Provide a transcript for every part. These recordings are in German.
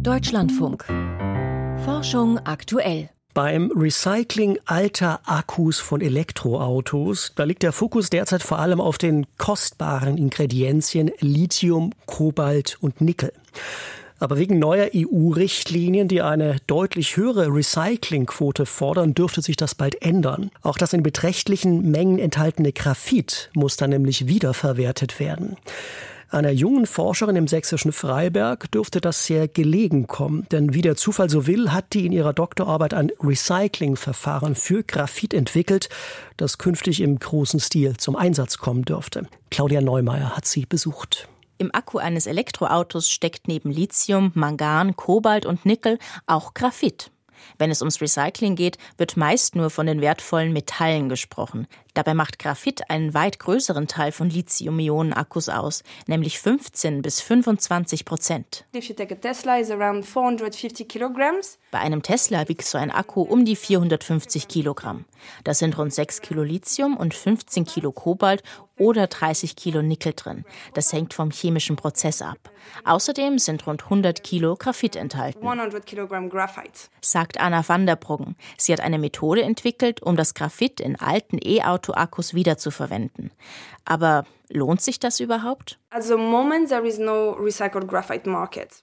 Deutschlandfunk. Forschung aktuell. Beim Recycling alter Akkus von Elektroautos, da liegt der Fokus derzeit vor allem auf den kostbaren Ingredienzien Lithium, Kobalt und Nickel. Aber wegen neuer EU-Richtlinien, die eine deutlich höhere Recyclingquote fordern, dürfte sich das bald ändern. Auch das in beträchtlichen Mengen enthaltene Graphit muss dann nämlich wiederverwertet werden. Einer jungen Forscherin im sächsischen Freiberg dürfte das sehr gelegen kommen, denn wie der Zufall so will, hat die in ihrer Doktorarbeit ein Recyclingverfahren für Graphit entwickelt, das künftig im großen Stil zum Einsatz kommen dürfte. Claudia Neumeier hat sie besucht. Im Akku eines Elektroautos steckt neben Lithium, Mangan, Kobalt und Nickel auch Graphit. Wenn es ums Recycling geht, wird meist nur von den wertvollen Metallen gesprochen. Dabei macht Graphit einen weit größeren Teil von Lithium-Ionen-Akkus aus, nämlich 15 bis 25 Prozent. Bei einem Tesla wiegt so ein Akku um die 450 Kilogramm. Das sind rund 6 Kilo Lithium und 15 Kilo Kobalt oder 30 Kilo Nickel drin. Das hängt vom chemischen Prozess ab. Außerdem sind rund 100 Kilo Graphit enthalten. 100 Kilogramm Graphite. Sagt Anna van der Bruggen. Sie hat eine Methode entwickelt, um das Graphit in alten E-Autos Autoakkus wiederzuverwenden. Aber lohnt sich das überhaupt?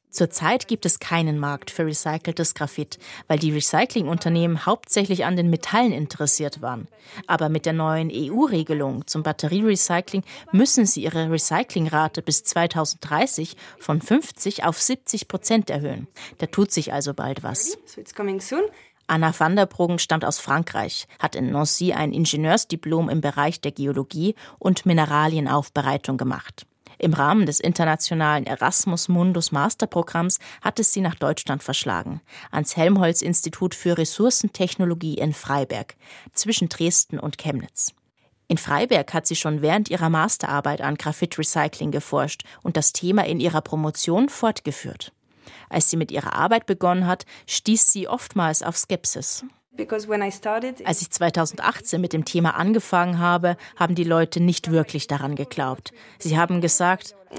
Zurzeit gibt es keinen Markt für recyceltes Graphit, weil die Recyclingunternehmen hauptsächlich an den Metallen interessiert waren. Aber mit der neuen EU-Regelung zum Batterierecycling müssen sie ihre Recyclingrate bis 2030 von 50 auf 70 Prozent erhöhen. Da tut sich also bald was. Anna van der Bruggen stammt aus Frankreich, hat in Nancy ein Ingenieursdiplom im Bereich der Geologie und Mineralienaufbereitung gemacht. Im Rahmen des internationalen Erasmus Mundus Masterprogramms hat es sie nach Deutschland verschlagen, ans Helmholtz-Institut für Ressourcentechnologie in Freiberg, zwischen Dresden und Chemnitz. In Freiberg hat sie schon während ihrer Masterarbeit an Graphit-Recycling geforscht und das Thema in ihrer Promotion fortgeführt. Als sie mit ihrer Arbeit begonnen hat, stieß sie oftmals auf Skepsis. Als ich 2018 mit dem Thema angefangen habe, haben die Leute nicht wirklich daran geglaubt. Sie haben gesagt, uh,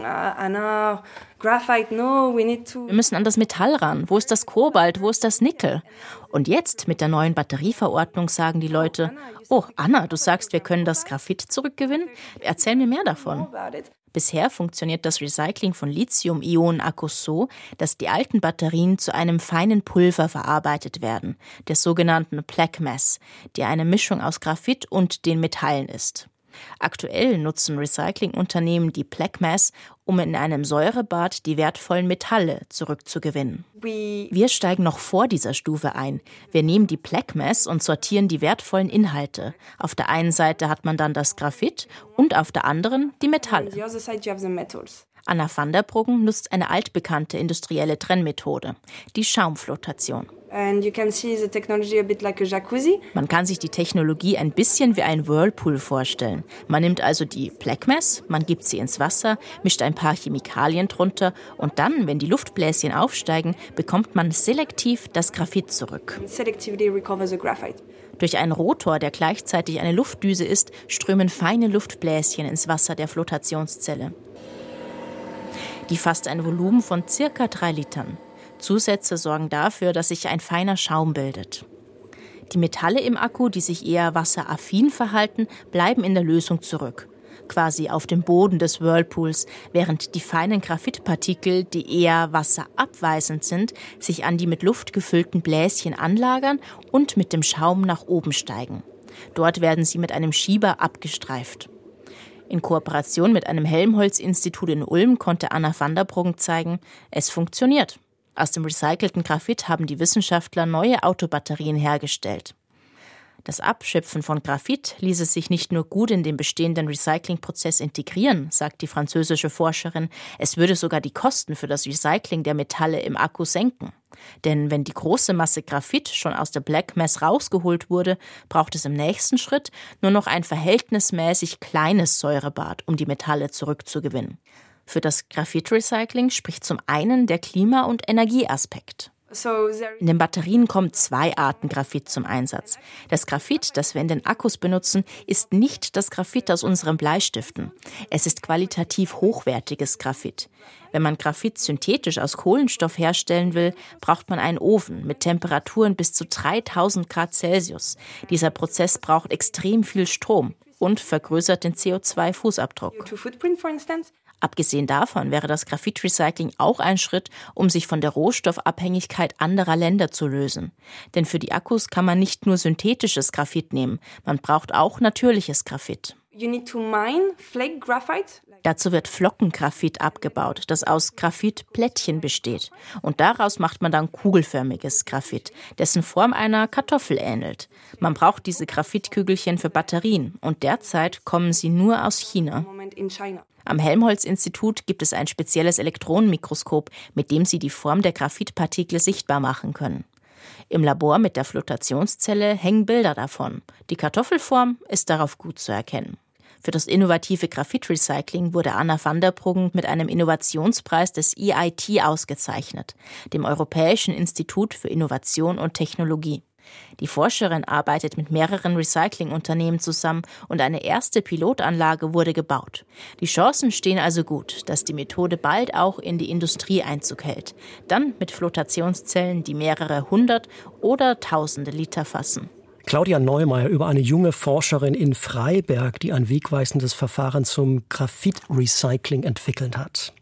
wir müssen an das Metall ran. Wo ist das Kobalt? Wo ist das Nickel? Und jetzt mit der neuen Batterieverordnung sagen die Leute, oh Anna, du sagst, wir können das Graphit zurückgewinnen? Erzähl mir mehr davon. Bisher funktioniert das Recycling von Lithium-Ionen-Akkus so, dass die alten Batterien zu einem feinen Pulver verarbeitet werden, der sogenannten Black Mass, die eine Mischung aus Graphit und den Metallen ist. Aktuell nutzen Recyclingunternehmen die Black Mass, um in einem Säurebad die wertvollen Metalle zurückzugewinnen. Wir steigen noch vor dieser Stufe ein. Wir nehmen die Black Mass und sortieren die wertvollen Inhalte. Auf der einen Seite hat man dann das Graphit und auf der anderen die Metalle. Anna van der Bruggen nutzt eine altbekannte industrielle Trennmethode, die Schaumflotation. Man kann sich die Technologie ein bisschen wie ein Whirlpool vorstellen. Man nimmt also die Black Mass, man gibt sie ins Wasser, mischt ein paar Chemikalien drunter und dann, wenn die Luftbläschen aufsteigen, bekommt man selektiv das Graphit zurück. Durch einen Rotor, der gleichzeitig eine Luftdüse ist, strömen feine Luftbläschen ins Wasser der Flotationszelle. Die fasst ein Volumen von circa drei Litern. Zusätze sorgen dafür, dass sich ein feiner Schaum bildet. Die Metalle im Akku, die sich eher wasseraffin verhalten, bleiben in der Lösung zurück, quasi auf dem Boden des Whirlpools, während die feinen Graphitpartikel, die eher wasserabweisend sind, sich an die mit Luft gefüllten Bläschen anlagern und mit dem Schaum nach oben steigen. Dort werden sie mit einem Schieber abgestreift. In Kooperation mit einem Helmholtz-Institut in Ulm konnte Anna van der Bruggen zeigen, es funktioniert. Aus dem recycelten Graphit haben die Wissenschaftler neue Autobatterien hergestellt. Das Abschöpfen von Graphit ließe sich nicht nur gut in den bestehenden Recyclingprozess integrieren, sagt die französische Forscherin, es würde sogar die Kosten für das Recycling der Metalle im Akku senken. Denn wenn die große Masse Graphit schon aus der Black Mass rausgeholt wurde, braucht es im nächsten Schritt nur noch ein verhältnismäßig kleines Säurebad, um die Metalle zurückzugewinnen. Für das Graphit-Recycling spricht zum einen der Klima- und Energieaspekt. In den Batterien kommen zwei Arten Graphit zum Einsatz. Das Graphit, das wir in den Akkus benutzen, ist nicht das Graphit aus unseren Bleistiften. Es ist qualitativ hochwertiges Graphit. Wenn man Graphit synthetisch aus Kohlenstoff herstellen will, braucht man einen Ofen mit Temperaturen bis zu 3000 Grad Celsius. Dieser Prozess braucht extrem viel Strom und vergrößert den CO2-Fußabdruck. Abgesehen davon wäre das Graphitrecycling auch ein Schritt, um sich von der Rohstoffabhängigkeit anderer Länder zu lösen. Denn für die Akkus kann man nicht nur synthetisches Graphit nehmen, man braucht auch natürliches Graphit. Dazu wird Flockengraphit abgebaut, das aus Graphitplättchen besteht. Und daraus macht man dann kugelförmiges Graphit, dessen Form einer Kartoffel ähnelt. Man braucht diese Graphitkügelchen für Batterien und derzeit kommen sie nur aus China. Am Helmholtz-Institut gibt es ein spezielles Elektronenmikroskop, mit dem sie die Form der Graphitpartikel sichtbar machen können. Im Labor mit der Flotationszelle hängen Bilder davon. Die Kartoffelform ist darauf gut zu erkennen. Für das innovative Graphitrecycling wurde Anna van der Bruggen mit einem Innovationspreis des EIT ausgezeichnet, dem Europäischen Institut für Innovation und Technologie. Die Forscherin arbeitet mit mehreren Recyclingunternehmen zusammen und eine erste Pilotanlage wurde gebaut. Die Chancen stehen also gut, dass die Methode bald auch in die Industrie Einzug hält. Dann mit Flotationszellen, die mehrere hundert oder tausende Liter fassen. Claudia Neumeier über eine junge Forscherin in Freiberg, die ein wegweisendes Verfahren zum Graphit-Recycling entwickelt hat.